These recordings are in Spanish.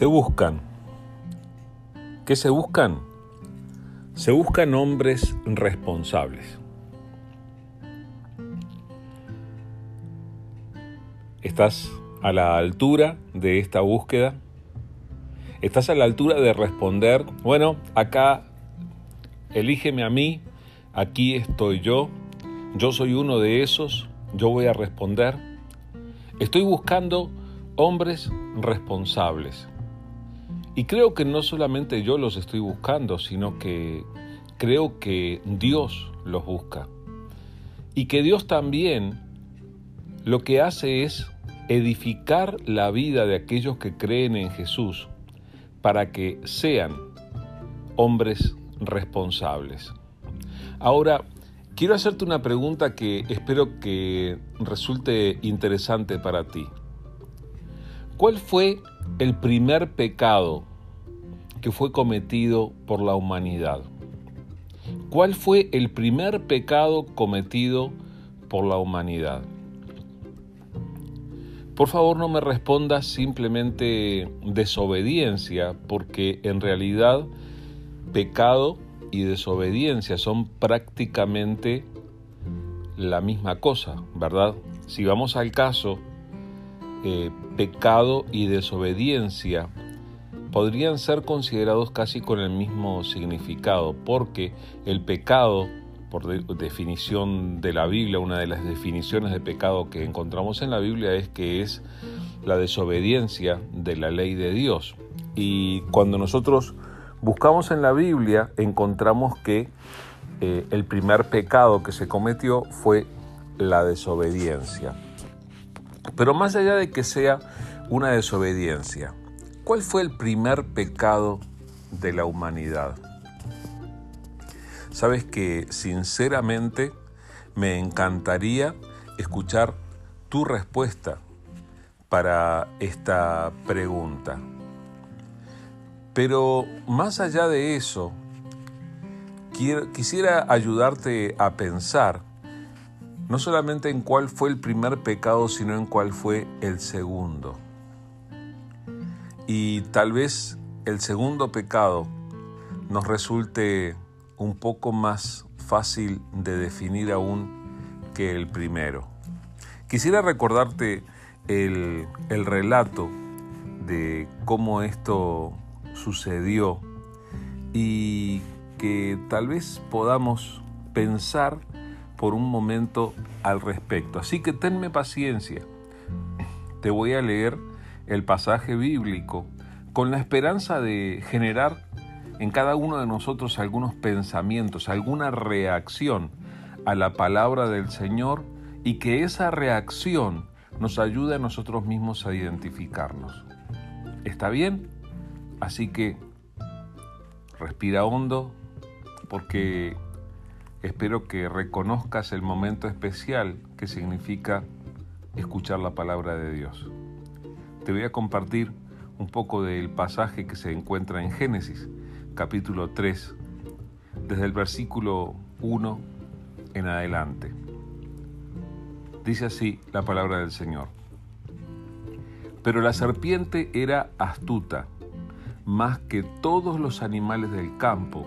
Se buscan. ¿Qué se buscan? Se buscan hombres responsables. ¿Estás a la altura de esta búsqueda? ¿Estás a la altura de responder, bueno, acá elígeme a mí, aquí estoy yo, yo soy uno de esos, yo voy a responder? Estoy buscando hombres responsables. Y creo que no solamente yo los estoy buscando, sino que creo que Dios los busca. Y que Dios también lo que hace es edificar la vida de aquellos que creen en Jesús para que sean hombres responsables. Ahora, quiero hacerte una pregunta que espero que resulte interesante para ti. ¿Cuál fue el primer pecado que fue cometido por la humanidad? ¿Cuál fue el primer pecado cometido por la humanidad? Por favor no me respondas simplemente desobediencia, porque en realidad pecado y desobediencia son prácticamente la misma cosa, ¿verdad? Si vamos al caso, eh, pecado y desobediencia podrían ser considerados casi con el mismo significado, porque el pecado, por definición de la Biblia, una de las definiciones de pecado que encontramos en la Biblia es que es la desobediencia de la ley de Dios. Y cuando nosotros buscamos en la Biblia, encontramos que eh, el primer pecado que se cometió fue la desobediencia. Pero más allá de que sea una desobediencia, ¿cuál fue el primer pecado de la humanidad? Sabes que sinceramente me encantaría escuchar tu respuesta para esta pregunta. Pero más allá de eso, quisiera ayudarte a pensar no solamente en cuál fue el primer pecado, sino en cuál fue el segundo. Y tal vez el segundo pecado nos resulte un poco más fácil de definir aún que el primero. Quisiera recordarte el, el relato de cómo esto sucedió y que tal vez podamos pensar por un momento al respecto. Así que tenme paciencia. Te voy a leer el pasaje bíblico con la esperanza de generar en cada uno de nosotros algunos pensamientos, alguna reacción a la palabra del Señor y que esa reacción nos ayude a nosotros mismos a identificarnos. ¿Está bien? Así que respira hondo porque Espero que reconozcas el momento especial que significa escuchar la palabra de Dios. Te voy a compartir un poco del pasaje que se encuentra en Génesis, capítulo 3, desde el versículo 1 en adelante. Dice así la palabra del Señor. Pero la serpiente era astuta, más que todos los animales del campo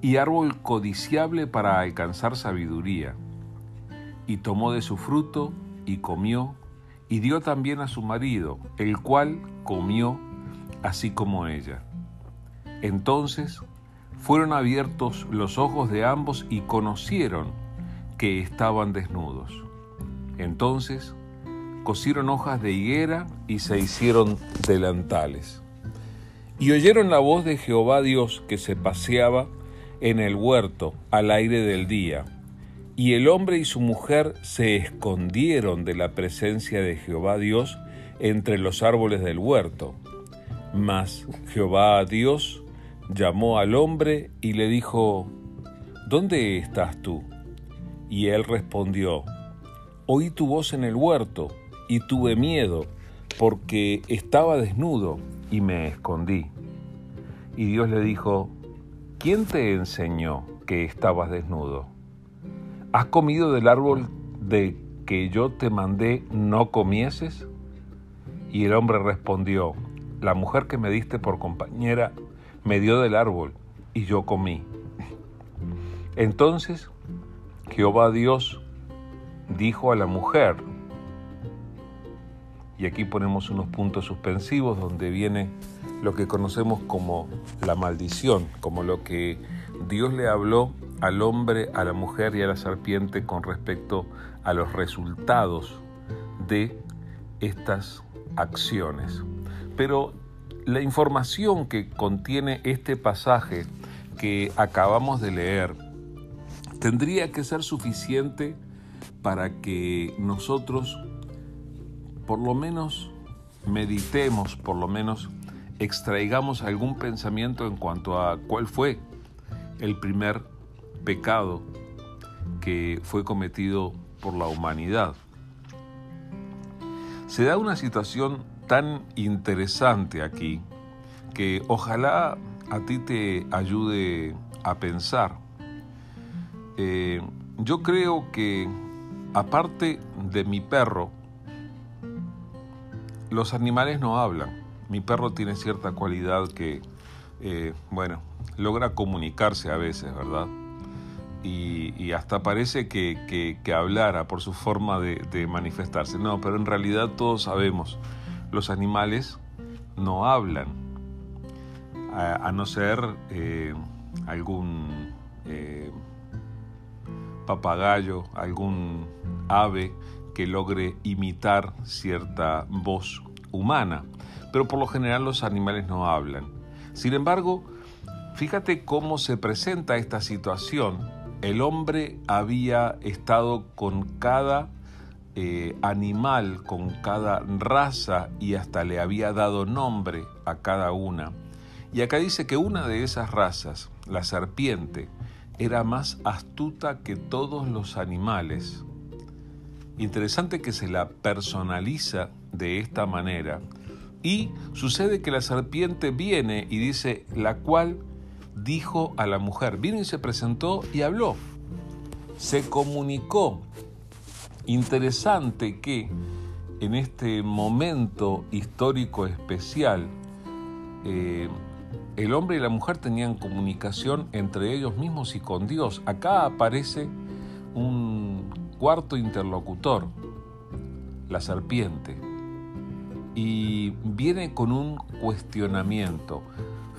y árbol codiciable para alcanzar sabiduría. Y tomó de su fruto y comió, y dio también a su marido, el cual comió así como ella. Entonces fueron abiertos los ojos de ambos y conocieron que estaban desnudos. Entonces cosieron hojas de higuera y se hicieron delantales. Y oyeron la voz de Jehová Dios que se paseaba en el huerto al aire del día. Y el hombre y su mujer se escondieron de la presencia de Jehová Dios entre los árboles del huerto. Mas Jehová Dios llamó al hombre y le dijo, ¿Dónde estás tú? Y él respondió, Oí tu voz en el huerto y tuve miedo, porque estaba desnudo y me escondí. Y Dios le dijo, ¿quién te enseñó que estabas desnudo? ¿Has comido del árbol de que yo te mandé no comieses? Y el hombre respondió, la mujer que me diste por compañera me dio del árbol y yo comí. Entonces Jehová Dios dijo a la mujer, y aquí ponemos unos puntos suspensivos donde viene lo que conocemos como la maldición, como lo que Dios le habló al hombre, a la mujer y a la serpiente con respecto a los resultados de estas acciones. Pero la información que contiene este pasaje que acabamos de leer tendría que ser suficiente para que nosotros por lo menos meditemos, por lo menos extraigamos algún pensamiento en cuanto a cuál fue el primer pecado que fue cometido por la humanidad. Se da una situación tan interesante aquí que ojalá a ti te ayude a pensar. Eh, yo creo que aparte de mi perro, los animales no hablan. Mi perro tiene cierta cualidad que, eh, bueno, logra comunicarse a veces, ¿verdad? Y, hasta parece que, hablara por su forma de, manifestarse. No, pero en realidad todos sabemos, los animales no hablan, a, no ser eh, algún eh, papagayo, algún ave que logre imitar cierta voz humana, pero por lo general los animales no hablan. Sin embargo, fíjate cómo se presenta esta situación. El hombre había estado con cada eh, animal, con cada raza y hasta le había dado nombre a cada una. Y acá dice que una de esas razas, la serpiente, era más astuta que todos los animales Interesante que se la personaliza de esta manera. Y sucede que la serpiente viene y dice, la cual dijo a la mujer, vino y se presentó y habló, se comunicó. Interesante que en este momento histórico especial, eh, el hombre y la mujer tenían comunicación entre ellos mismos y con Dios. Acá aparece un cuarto interlocutor, la serpiente, y viene con un cuestionamiento.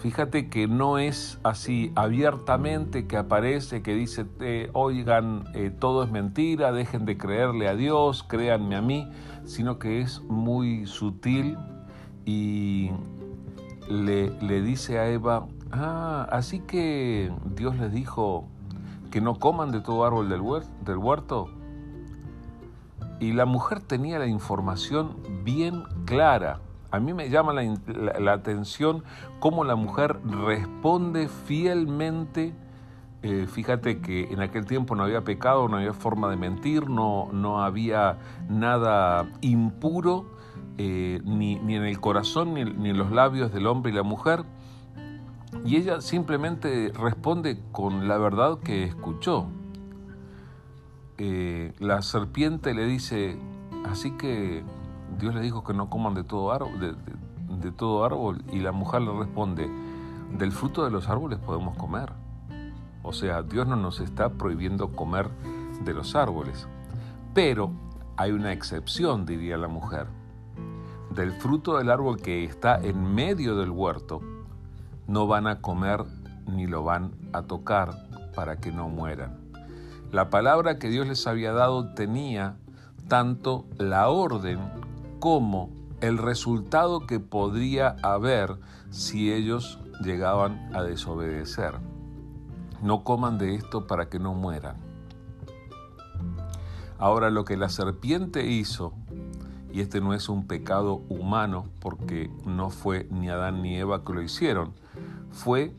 Fíjate que no es así abiertamente que aparece, que dice, eh, oigan, eh, todo es mentira, dejen de creerle a Dios, créanme a mí, sino que es muy sutil y le, dice a Eva, ah, así que Dios les dijo que no coman de todo árbol del huerto. Y la mujer tenía la información bien clara. A mí me llama la, atención cómo la mujer responde fielmente. Eh, fíjate que en aquel tiempo no había pecado, no había forma de mentir, no, no había nada impuro, eh, ni, en el corazón ni, ni en los labios del hombre y la mujer. Y ella simplemente responde con la verdad que escuchó. Eh, la serpiente le dice, así que Dios le dijo que no coman de todo, árbol, de, todo árbol, y la mujer le responde, del fruto de los árboles podemos comer. O sea, Dios no nos está prohibiendo comer de los árboles. Pero hay una excepción, diría la mujer. Del fruto del árbol que está en medio del huerto, no van a comer ni lo van a tocar para que no mueran. La palabra que Dios les había dado tenía tanto la orden como el resultado que podría haber si ellos llegaban a desobedecer. No coman de esto para que no mueran. Ahora lo que la serpiente hizo, y este no es un pecado humano porque no fue ni Adán ni Eva que lo hicieron, fue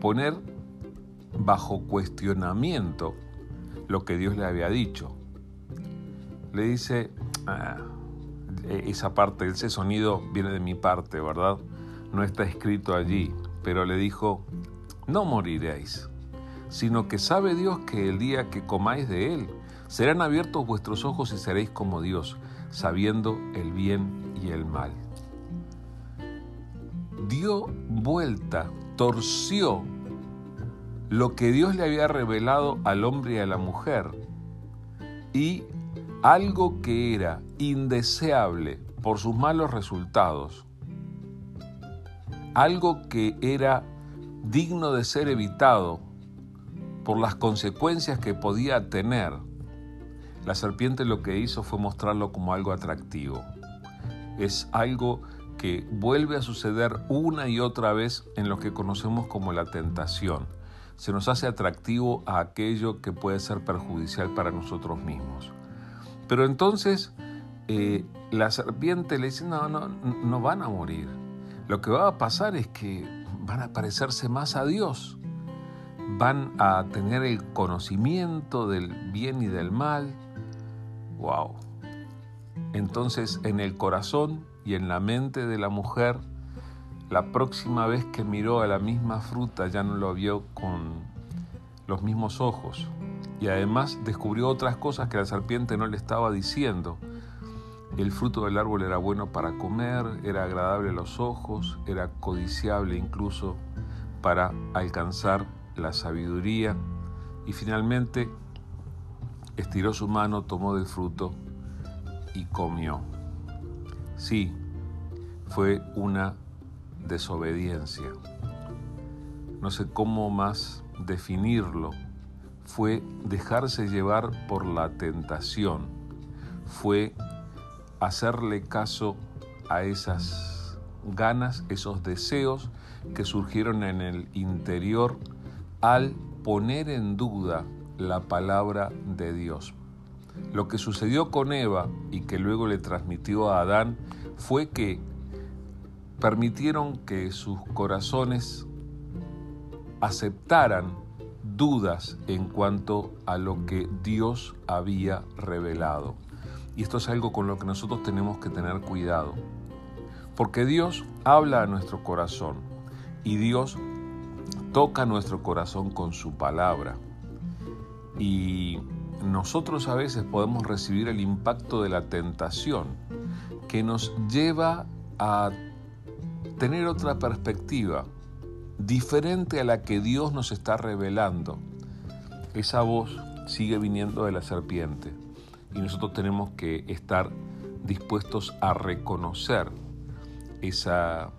poner bajo cuestionamiento lo que Dios le había dicho. Le dice, ah, esa parte, ese sonido viene de mi parte, ¿verdad? No está escrito allí, pero le dijo, no moriréis, sino que sabe Dios que el día que comáis de él, serán abiertos vuestros ojos y seréis como Dios, sabiendo el bien y el mal. Dio vuelta, torció lo que Dios le había revelado al hombre y a la mujer y algo que era indeseable por sus malos resultados, algo que era digno de ser evitado por las consecuencias que podía tener, la serpiente lo que hizo fue mostrarlo como algo atractivo. Es algo que vuelve a suceder una y otra vez en lo que conocemos como la tentación se nos hace atractivo a aquello que puede ser perjudicial para nosotros mismos. Pero entonces eh, la serpiente le dice, no, no, no van a morir. Lo que va a pasar es que van a parecerse más a Dios. Van a tener el conocimiento del bien y del mal. ¡Wow! Entonces en el corazón y en la mente de la mujer la próxima vez que miró a la misma fruta ya no lo vio con los mismos ojos y además descubrió otras cosas que la serpiente no le estaba diciendo. El fruto del árbol era bueno para comer, era agradable a los ojos, era codiciable incluso para alcanzar la sabiduría y finalmente estiró su mano, tomó del fruto y comió. Sí, fue una desobediencia. No sé cómo más definirlo. Fue dejarse llevar por la tentación. Fue hacerle caso a esas ganas, esos deseos que surgieron en el interior al poner en duda la palabra de Dios. Lo que sucedió con Eva y que luego le transmitió a Adán fue que permitieron que sus corazones aceptaran dudas en cuanto a lo que Dios había revelado. Y esto es algo con lo que nosotros tenemos que tener cuidado. Porque Dios habla a nuestro corazón y Dios toca nuestro corazón con su palabra. Y nosotros a veces podemos recibir el impacto de la tentación que nos lleva a tener otra perspectiva, diferente a la que Dios nos está revelando. Esa voz sigue viniendo de la serpiente y nosotros tenemos que estar dispuestos a reconocer esa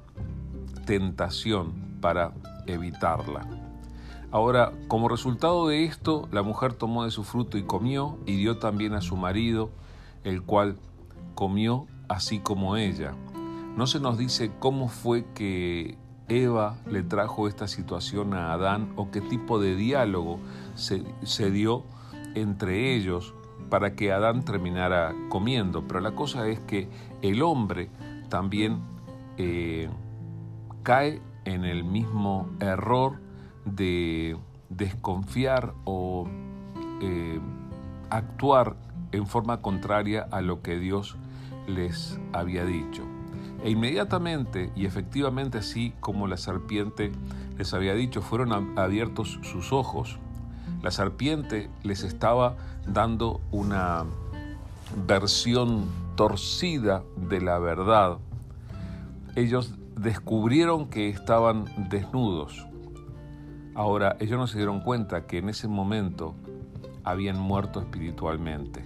tentación para evitarla. Ahora, como resultado de esto, la mujer tomó de su fruto y comió, y dio también a su marido, el cual comió así como ella. No se nos dice cómo fue que Eva le trajo esta situación a Adán o qué tipo de diálogo se, dio entre ellos para que Adán terminara comiendo. Pero la cosa es que el hombre también eh, cae en el mismo error de desconfiar o eh, actuar en forma contraria a lo que Dios les había dicho. E inmediatamente y efectivamente así como la serpiente les había dicho, fueron abiertos sus ojos. La serpiente les estaba dando una versión torcida de la verdad. Ellos descubrieron que estaban desnudos. Ahora, ellos no se dieron cuenta que en ese momento habían muerto espiritualmente,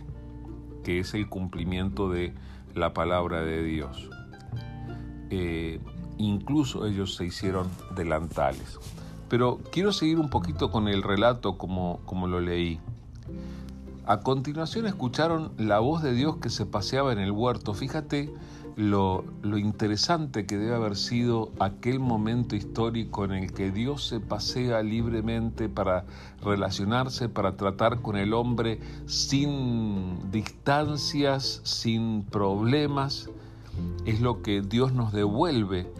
que es el cumplimiento de la palabra de Dios. Eh, incluso ellos se hicieron delantales. Pero quiero seguir un poquito con el relato como, como lo leí. A continuación escucharon la voz de Dios que se paseaba en el huerto. Fíjate lo, lo, interesante que debe haber sido aquel momento histórico en el que Dios se pasea libremente para relacionarse, para tratar con el hombre sin distancias, sin problemas. Es lo que Dios nos devuelve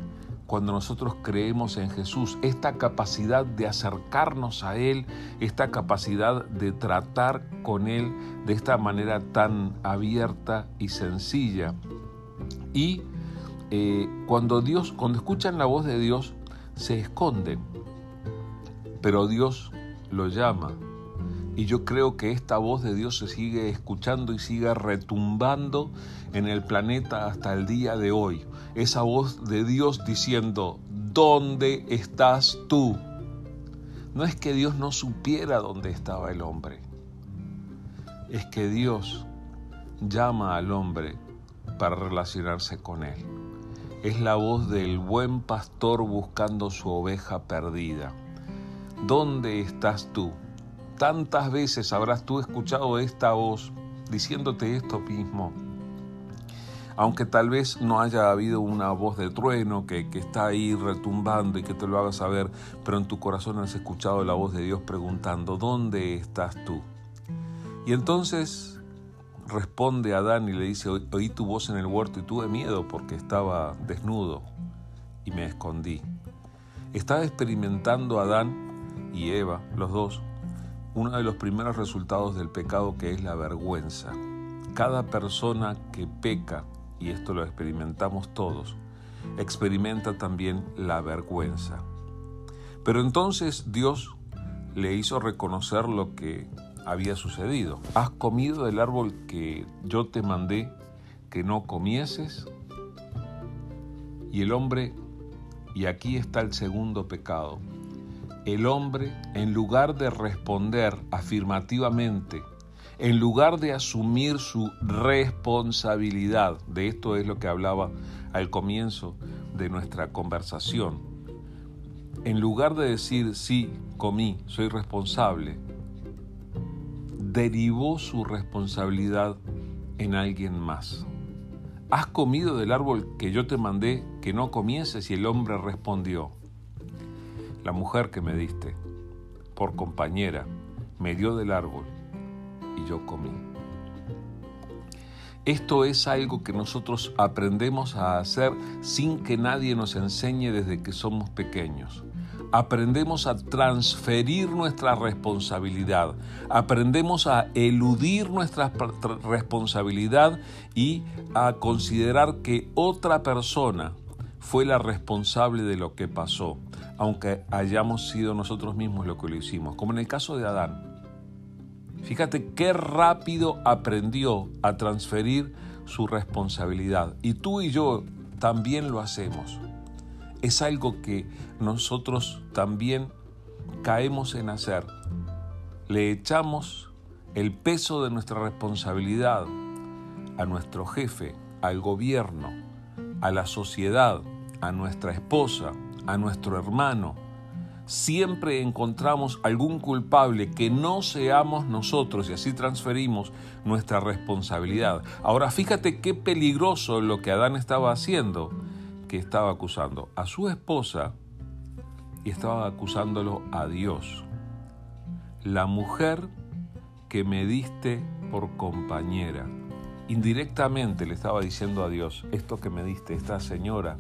cuando nosotros creemos en Jesús, esta capacidad de acercarnos a Él, esta capacidad de tratar con Él de esta manera tan abierta y sencilla. Y eh, cuando Dios, cuando escuchan la voz de Dios, se esconden, pero Dios lo llama. Y yo creo que esta voz de Dios se sigue escuchando y sigue retumbando en el planeta hasta el día de hoy esa voz de Dios diciendo, ¿dónde estás tú? No es que Dios no supiera dónde estaba el hombre, es que Dios llama al hombre para relacionarse con él. Es la voz del buen pastor buscando su oveja perdida. ¿Dónde estás tú? Tantas veces habrás tú escuchado esta voz diciéndote esto mismo aunque tal vez no haya habido una voz de trueno que, está ahí retumbando y que te lo haga saber, pero en tu corazón has escuchado la voz de Dios preguntando, ¿dónde estás tú? Y entonces responde Adán y le dice, oí tu voz en el huerto y tuve miedo porque estaba desnudo y me escondí. Estaba experimentando Adán y Eva, los dos, uno de los primeros resultados del pecado que es la vergüenza. Cada persona que peca y esto lo experimentamos todos, experimenta también la vergüenza. Pero entonces Dios le hizo reconocer lo que había sucedido. ¿Has comido del árbol que yo te mandé que no comieses? Y el hombre, y aquí está el segundo pecado, el hombre, en lugar de responder afirmativamente en lugar de asumir su responsabilidad, de esto es lo que hablaba al comienzo de nuestra conversación, en lugar de decir, sí, comí, soy responsable, derivó su responsabilidad en alguien más. ¿Has comido del árbol que yo te mandé que no comieses? Y el hombre respondió, la mujer que me diste, por compañera, me dio del árbol yo comí. Esto es algo que nosotros aprendemos a hacer sin que nadie nos enseñe desde que somos pequeños. Aprendemos a transferir nuestra responsabilidad, aprendemos a eludir nuestra responsabilidad y a considerar que otra persona fue la responsable de lo que pasó, aunque hayamos sido nosotros mismos lo que lo hicimos, como en el caso de Adán. Fíjate qué rápido aprendió a transferir su responsabilidad. Y tú y yo también lo hacemos. Es algo que nosotros también caemos en hacer. Le echamos el peso de nuestra responsabilidad a nuestro jefe, al gobierno, a la sociedad, a nuestra esposa, a nuestro hermano, siempre encontramos algún culpable que no seamos nosotros y así transferimos nuestra responsabilidad. Ahora fíjate qué peligroso lo que Adán estaba haciendo, que estaba acusando a su esposa y estaba acusándolo a Dios. La mujer que me diste por compañera. Indirectamente le estaba diciendo a Dios, esto que me diste, esta señora,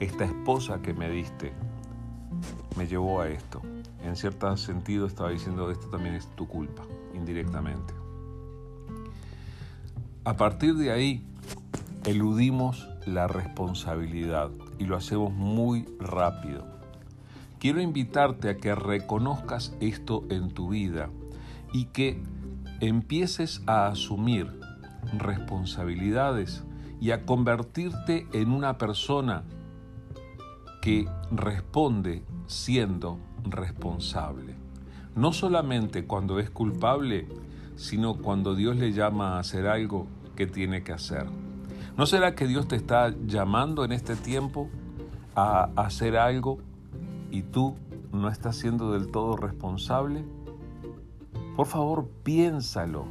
esta esposa que me diste, me llevó a esto. En cierto sentido estaba diciendo esto también es tu culpa, indirectamente. A partir de ahí, eludimos la responsabilidad y lo hacemos muy rápido. Quiero invitarte a que reconozcas esto en tu vida y que empieces a asumir responsabilidades y a convertirte en una persona que responde siendo responsable. No solamente cuando es culpable, sino cuando Dios le llama a hacer algo que tiene que hacer. ¿No será que Dios te está llamando en este tiempo a hacer algo y tú no estás siendo del todo responsable, por favor piénsalo,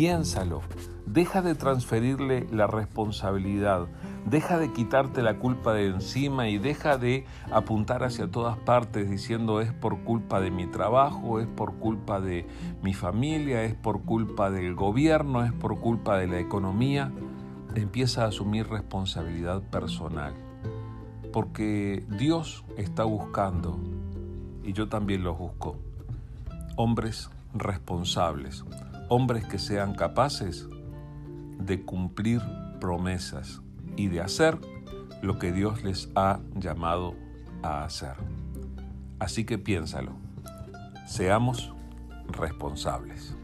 piénsalo. Deja de transferirle la responsabilidad, deja de quitarte la culpa de encima y deja de apuntar hacia todas partes diciendo es por culpa de mi trabajo, es por culpa de mi familia, es por culpa del gobierno, es por culpa de la economía. Empieza a asumir responsabilidad personal porque Dios está buscando, y yo también los busco, hombres responsables, hombres que sean capaces de cumplir promesas y de hacer lo que Dios les ha llamado a hacer. Así que piénsalo, seamos responsables.